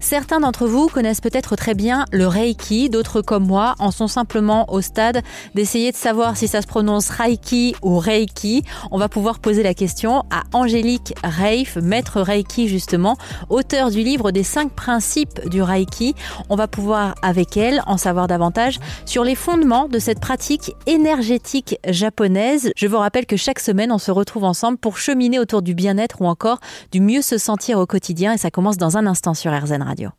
Certains d'entre vous connaissent peut-être très bien le Reiki, d'autres comme moi en sont simplement au stade d'essayer de savoir si ça se prononce Reiki ou Reiki. On va pouvoir poser la question à Angélique Reif, maître Reiki justement, auteur du livre des cinq principes du Reiki. On va pouvoir avec elle en savoir davantage sur les fondements de cette pratique énergétique japonaise. Je vous rappelle que chaque semaine on se retrouve ensemble pour cheminer autour du bien-être ou encore du mieux se sentir au quotidien et ça commence dans un instant sur RZN Radio.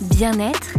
Bien-être.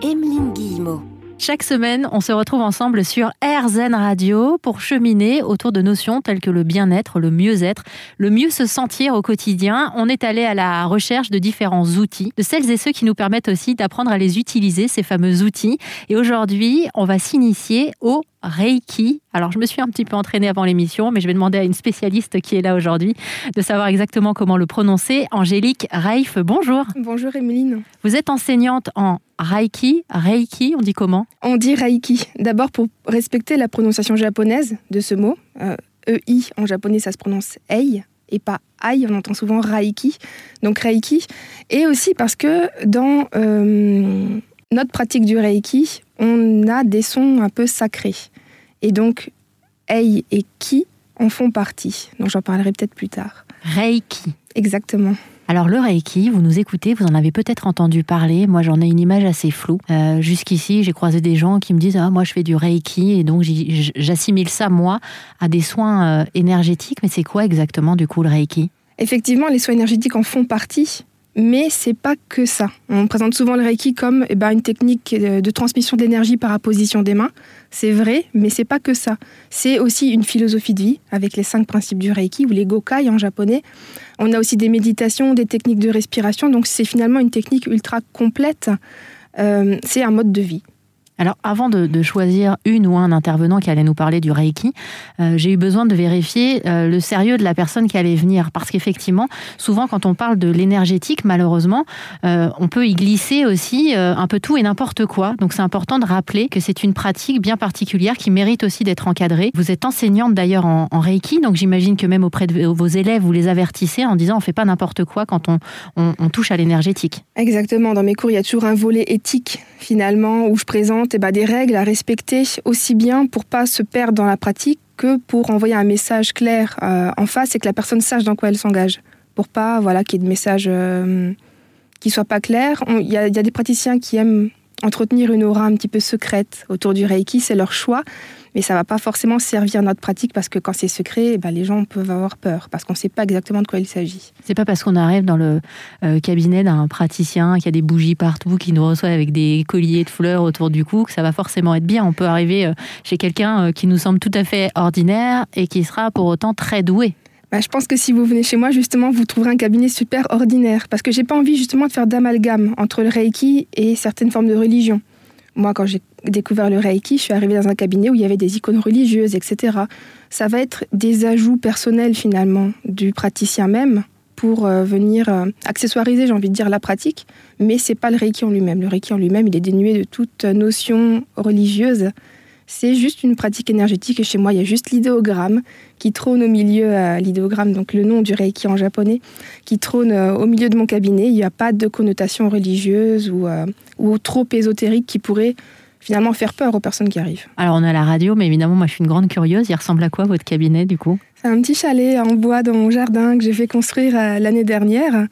Emeline Guillemot. Chaque semaine, on se retrouve ensemble sur RZN Radio pour cheminer autour de notions telles que le bien-être, le mieux-être, le mieux se sentir au quotidien. On est allé à la recherche de différents outils, de celles et ceux qui nous permettent aussi d'apprendre à les utiliser, ces fameux outils. Et aujourd'hui, on va s'initier au Reiki. Alors, je me suis un petit peu entraînée avant l'émission, mais je vais demander à une spécialiste qui est là aujourd'hui de savoir exactement comment le prononcer. Angélique Reif, bonjour. Bonjour Emeline. Vous êtes enseignante en Reiki. Reiki, on dit comment? On dit Reiki. D'abord pour respecter la prononciation japonaise de ce mot. Euh, EI en japonais, ça se prononce Ei et pas Ai. On entend souvent Reiki. Donc Reiki. Et aussi parce que dans euh, notre pratique du Reiki, on a des sons un peu sacrés. Et donc, Ei et Ki en font partie. Donc j'en parlerai peut-être plus tard. Reiki. Exactement. Alors le Reiki, vous nous écoutez, vous en avez peut-être entendu parler. Moi, j'en ai une image assez floue. Euh, jusqu'ici, j'ai croisé des gens qui me disent ah moi je fais du Reiki et donc j'assimile ça moi à des soins euh, énergétiques. Mais c'est quoi exactement du coup le Reiki? Effectivement, les soins énergétiques en font partie. Mais c'est pas que ça. On présente souvent le Reiki comme eh ben, une technique de transmission d'énergie par apposition des mains. C'est vrai, mais c'est pas que ça. C'est aussi une philosophie de vie avec les cinq principes du Reiki ou les Gokai en japonais. On a aussi des méditations, des techniques de respiration. Donc c'est finalement une technique ultra complète. Euh, c'est un mode de vie. Alors, avant de, choisir une ou un intervenant qui allait nous parler du Reiki, euh, j'ai eu besoin de vérifier euh, le sérieux de la personne qui allait venir. Parce qu'effectivement, souvent, quand on parle de l'énergétique, malheureusement, euh, on peut y glisser aussi un peu tout et n'importe quoi. Donc, c'est important de rappeler que c'est une pratique bien particulière qui mérite aussi d'être encadrée. Vous êtes enseignante d'ailleurs en, Reiki, donc j'imagine que même auprès de vos élèves, vous les avertissez en disant on fait pas n'importe quoi quand on, on touche à l'énergétique. Exactement. Dans mes cours, il y a toujours un volet éthique, finalement, où je présente et bah, des règles à respecter aussi bien pour pas se perdre dans la pratique que pour envoyer un message clair euh, en face et que la personne sache dans quoi elle s'engage. Pour pas voilà, qu'il y ait de messages euh, qui soient pas clairs. Il y, y, a des praticiens qui aiment entretenir une aura un petit peu secrète autour du Reiki, c'est leur choix mais ça va pas forcément servir notre pratique parce que quand c'est secret, eh ben, les gens peuvent avoir peur parce qu'on ne sait pas exactement de quoi il s'agit. C'est pas parce qu'on arrive dans le euh, cabinet d'un praticien qui a des bougies partout, qui nous reçoit avec des colliers de fleurs autour du cou que ça va forcément être bien. On peut arriver euh, chez quelqu'un euh, qui nous semble tout à fait ordinaire et qui sera pour autant très doué. Bah, je pense que si vous venez chez moi, justement, vous trouverez un cabinet super ordinaire. Parce que j'ai pas envie, justement, de faire d'amalgame entre le Reiki et certaines formes de religion. Moi, quand j'ai découvert le Reiki, je suis arrivée dans un cabinet où il y avait des icônes religieuses, etc. Ça va être des ajouts personnels finalement du praticien même pour euh, venir euh, accessoiriser, j'ai envie de dire, la pratique, mais c'est pas le Reiki en lui-même. Le Reiki en lui-même, il est dénué de toute notion religieuse. C'est juste une pratique énergétique et chez moi, il y a juste l'idéogramme qui trône au milieu, euh, l'idéogramme, donc le nom du Reiki en japonais, qui trône au milieu de mon cabinet. Il n'y a pas de connotation religieuse ou, ou trop ésotérique qui pourrait finalement faire peur aux personnes qui arrivent. Alors on est à la radio, mais évidemment moi je suis une grande curieuse. Il ressemble à quoi votre cabinet du coup? C'est un petit chalet en bois dans mon jardin que j'ai fait construire euh, l'année dernière.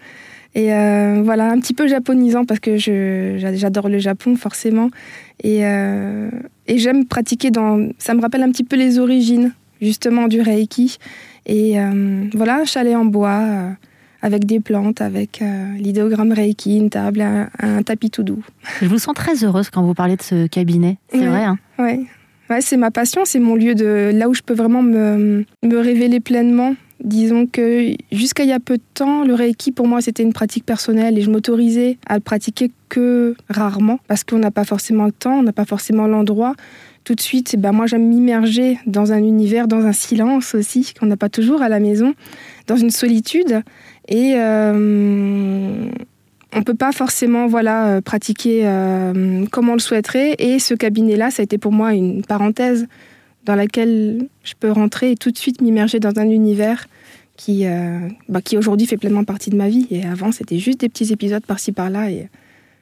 Et euh, voilà, un petit peu japonisant parce que j'adore le Japon forcément. Et, euh, et j'aime pratiquer dans... Ça me rappelle un petit peu les origines justement du Reiki. Et voilà, un chalet en bois avec des plantes, avec euh, l'idéogramme Reiki, une table, un, tapis tout doux. Je vous sens très heureuse quand vous parlez de ce cabinet, c'est vrai. Hein ouais. ouais c'est ma passion, c'est mon lieu de là où je peux vraiment me, me révéler pleinement. Disons que jusqu'à il y a peu de temps, le Reiki pour moi c'était une pratique personnelle et je m'autorisais à le pratiquer que rarement parce qu'on n'a pas forcément le temps, on n'a pas forcément l'endroit tout de suite, ben moi j'aime m'immerger dans un univers, dans un silence aussi, qu'on n'a pas toujours à la maison, dans une solitude. Et euh, on peut pas forcément voilà pratiquer comme on le souhaiterait. Et ce cabinet-là, ça a été pour moi une parenthèse dans laquelle je peux rentrer et tout de suite m'immerger dans un univers qui, bah, qui aujourd'hui fait pleinement partie de ma vie. Et avant, c'était juste des petits épisodes par-ci par-là. Et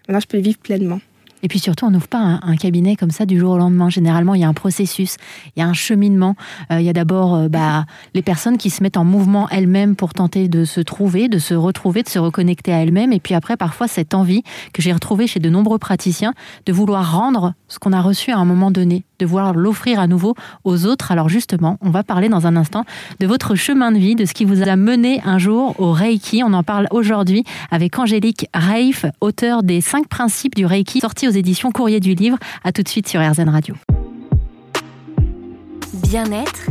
maintenant, je peux vivre pleinement. Et puis surtout, on n'ouvre pas un, cabinet comme ça du jour au lendemain. Généralement, il y a un processus, il y a un cheminement. Euh, il y a d'abord euh, bah, les personnes qui se mettent en mouvement elles-mêmes pour tenter de se trouver, de se retrouver, de se reconnecter à elles-mêmes. Et puis après, parfois, cette envie que j'ai retrouvée chez de nombreux praticiens de vouloir rendre ce qu'on a reçu à un moment donné, de vouloir l'offrir à nouveau aux autres. Alors justement, on va parler dans un instant de votre chemin de vie, de ce qui vous a mené un jour au Reiki. On en parle aujourd'hui avec Angélique Reif, auteur des cinq principes du Reiki, sorti éditions Courrier du Livre. À tout de suite sur RZN Radio. Bien-être,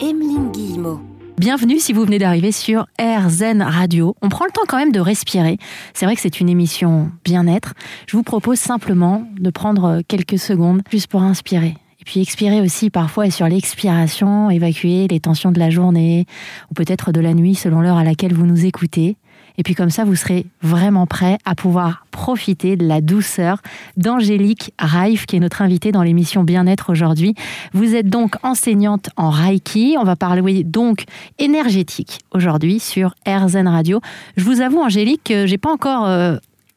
Emeline Guillemot. Bienvenue si vous venez d'arriver sur RZN Radio. On prend le temps quand même de respirer. C'est vrai que c'est une émission bien-être. Je vous propose simplement de prendre quelques secondes juste pour inspirer. Et puis expirer aussi parfois et sur l'expiration, évacuer les tensions de la journée ou peut-être de la nuit selon l'heure à laquelle vous nous écoutez. Et puis comme ça, vous serez vraiment prêt à pouvoir profiter de la douceur d'Angélique Raif, qui est notre invitée dans l'émission Bien-être aujourd'hui. Vous êtes donc enseignante en Reiki. On va parler donc énergétique aujourd'hui sur RZN Radio. Je vous avoue, Angélique, que j'ai pas encore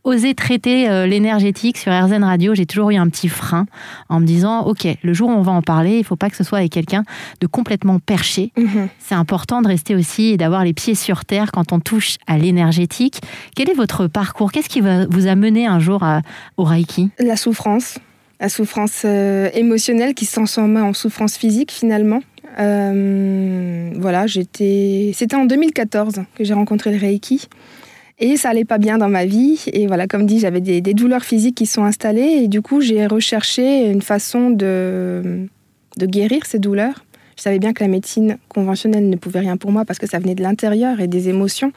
oser traiter euh, l'énergétique sur RZN Radio, j'ai toujours eu un petit frein en me disant, OK, le jour où on va en parler, il ne faut pas que ce soit avec quelqu'un de complètement perché. Mhm. C'est important de rester aussi et d'avoir les pieds sur terre quand on touche à l'énergétique. Quel est votre parcours? Qu'est-ce qui vous a mené un jour au Reiki? La souffrance. La souffrance euh, émotionnelle qui se transforme en souffrance physique finalement. Euh, voilà, j'étais. C'était en 2014 que j'ai rencontré le Reiki. Et ça allait pas bien dans ma vie. Et voilà, comme dit, j'avais des, douleurs physiques qui sont installées. Et du coup, j'ai recherché une façon de, guérir ces douleurs. Je savais bien que la médecine conventionnelle ne pouvait rien pour moi parce que ça venait de l'intérieur et des émotions.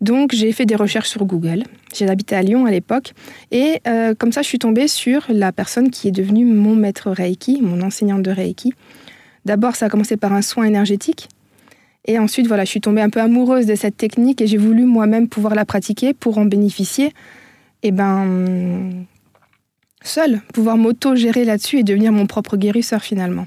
Donc j'ai fait des recherches sur Google. Habité à Lyon à l'époque. Et euh, comme ça, je suis tombée sur la personne qui est devenue mon maître Reiki, mon enseignante de Reiki. D'abord, ça a commencé par un soin énergétique. Et ensuite, voilà, je suis tombée un peu amoureuse de cette technique et j'ai voulu moi-même pouvoir la pratiquer pour en bénéficier. Et ben, seule, pouvoir m'auto-gérer là-dessus et devenir mon propre guérisseur finalement.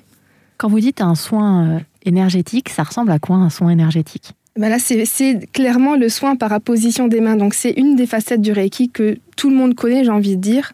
Quand vous dites un soin euh, énergétique, ça ressemble à quoi un soin énergétique? Ben là, c'est clairement le soin par apposition des mains. Donc, c'est une des facettes du Reiki que tout le monde connaît, j'ai envie de dire.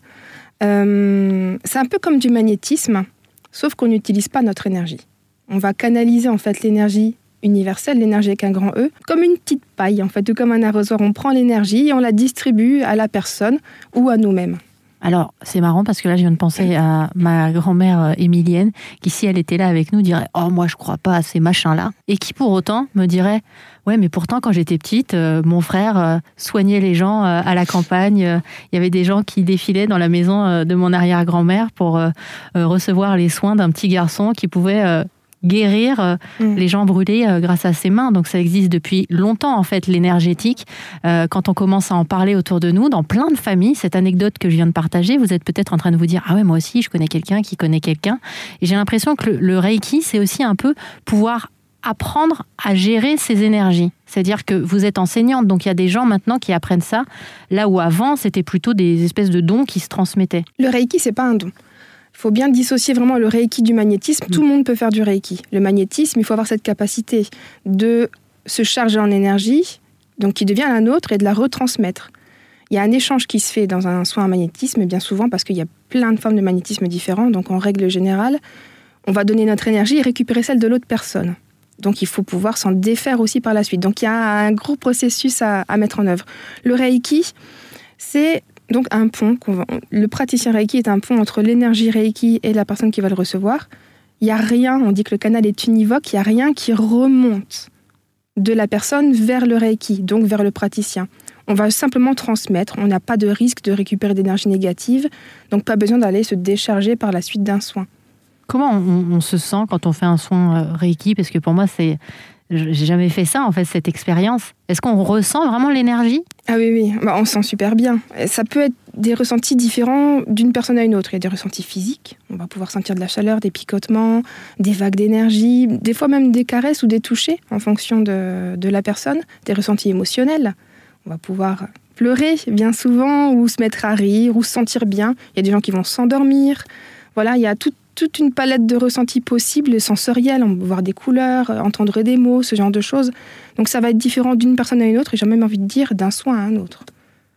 Euh, c'est un peu comme du magnétisme, sauf qu'on n'utilise pas notre énergie. On va canaliser en fait l'énergie universelle, l'énergie avec un grand E, comme une petite paille en fait, ou comme un arrosoir. On prend l'énergie et on la distribue à la personne ou à nous-mêmes. Alors, c'est marrant parce que là, je viens de penser à ma grand-mère euh, Émilienne, qui, si elle était là avec nous, dirait Oh, moi, je crois pas à ces machins-là. Et qui, pour autant, me dirait Ouais, mais pourtant, quand j'étais petite, euh, mon frère euh, soignait les gens à la campagne. Il y avait des gens qui défilaient dans la maison de mon arrière-grand-mère pour recevoir les soins d'un petit garçon qui pouvait guérir euh, mm. les gens brûlés euh, grâce à ses mains. Donc ça existe depuis longtemps en fait l'énergétique. Euh, quand on commence à en parler autour de nous, dans plein de familles, cette anecdote que je viens de partager, vous êtes peut-être en train de vous dire ah ouais moi aussi je connais quelqu'un qui connaît quelqu'un. Et j'ai l'impression que le, Reiki c'est aussi un peu pouvoir apprendre à gérer ses énergies. C'est-à-dire que vous êtes enseignante, donc il y a des gens maintenant qui apprennent ça, là où avant c'était plutôt des espèces de dons qui se transmettaient. Le Reiki, c'est pas un don. Il faut bien dissocier vraiment le Reiki du magnétisme. Tout le monde peut faire du Reiki. Le magnétisme, il faut avoir cette capacité de se charger en énergie, donc qui devient la nôtre, et de la retransmettre. Il y a un échange qui se fait dans un soin en magnétisme, bien souvent, parce qu'il y a plein de formes de magnétisme différents. Donc, en règle générale, on va donner notre énergie et récupérer celle de l'autre personne. Donc, il faut pouvoir s'en défaire aussi par la suite. Donc, il y a un gros processus à, à mettre en œuvre. Le Reiki, c'est donc un pont, le praticien Reiki est un pont entre l'énergie Reiki et la personne qui va le recevoir. Il n'y a rien, on dit que le canal est univoque, il n'y a rien qui remonte de la personne vers le Reiki, donc vers le praticien. On va simplement transmettre, on n'a pas de risque de récupérer d'énergie négative, donc pas besoin d'aller se décharger par la suite d'un soin. Comment on, se sent quand on fait un soin euh, Reiki? Parce que pour moi, c'est j'ai jamais fait ça, en fait, cette expérience. Est-ce qu'on ressent vraiment l'énergie? Ah oui, oui, bah, on sent super bien. Ça peut être des ressentis différents d'une personne à une autre. Il y a des ressentis physiques, on va pouvoir sentir de la chaleur, des picotements, des vagues d'énergie, des fois même des caresses ou des touchés en fonction de, de la personne, des ressentis émotionnels. On va pouvoir pleurer bien souvent, ou se mettre à rire, ou se sentir bien. Il y a des gens qui vont s'endormir. Voilà, il y a toute une palette de ressentis possibles, sensoriels. On peut voir des couleurs, entendre des mots, ce genre de choses. Donc ça va être différent d'une personne à une autre, et j'ai même envie de dire d'un soin à un autre.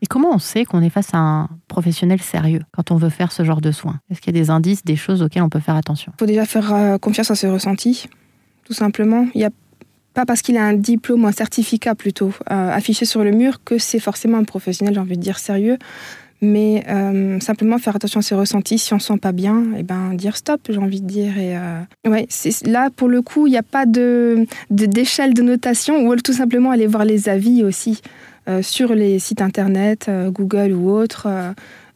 Et comment on sait qu'on est face à un professionnel sérieux quand on veut faire ce genre de soins? Est-ce qu'il y a des indices, des choses auxquelles on peut faire attention? Il faut déjà faire euh, confiance à ses ressentis, tout simplement. Il n'y a pas parce qu'il a un diplôme ou un certificat plutôt euh, affiché sur le mur que c'est forcément un professionnel, j'ai envie de dire, sérieux. Mais euh, simplement faire attention à ses ressentis. Si on ne sent pas bien, et eh ben, dire stop, j'ai envie de dire. Et, ouais, là, pour le coup, il n'y a pas de, d'échelle de notation ou tout simplement aller voir les avis aussi. Euh, sur les sites internet, euh, Google ou autres,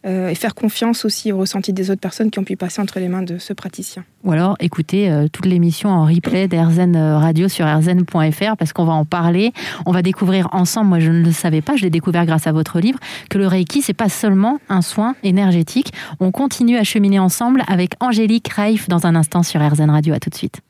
euh, et faire confiance aussi au ressenti des autres personnes qui ont pu passer entre les mains de ce praticien. Ou alors écoutez toute l'émission en replay d'Airzen Radio sur airzen.fr parce qu'on va en parler. On va découvrir ensemble, moi je ne le savais pas, je l'ai découvert grâce à votre livre, que le Reiki, c'est pas seulement un soin énergétique. On continue à cheminer ensemble avec Angélique Reif dans un instant sur Airzen Radio. À tout de suite.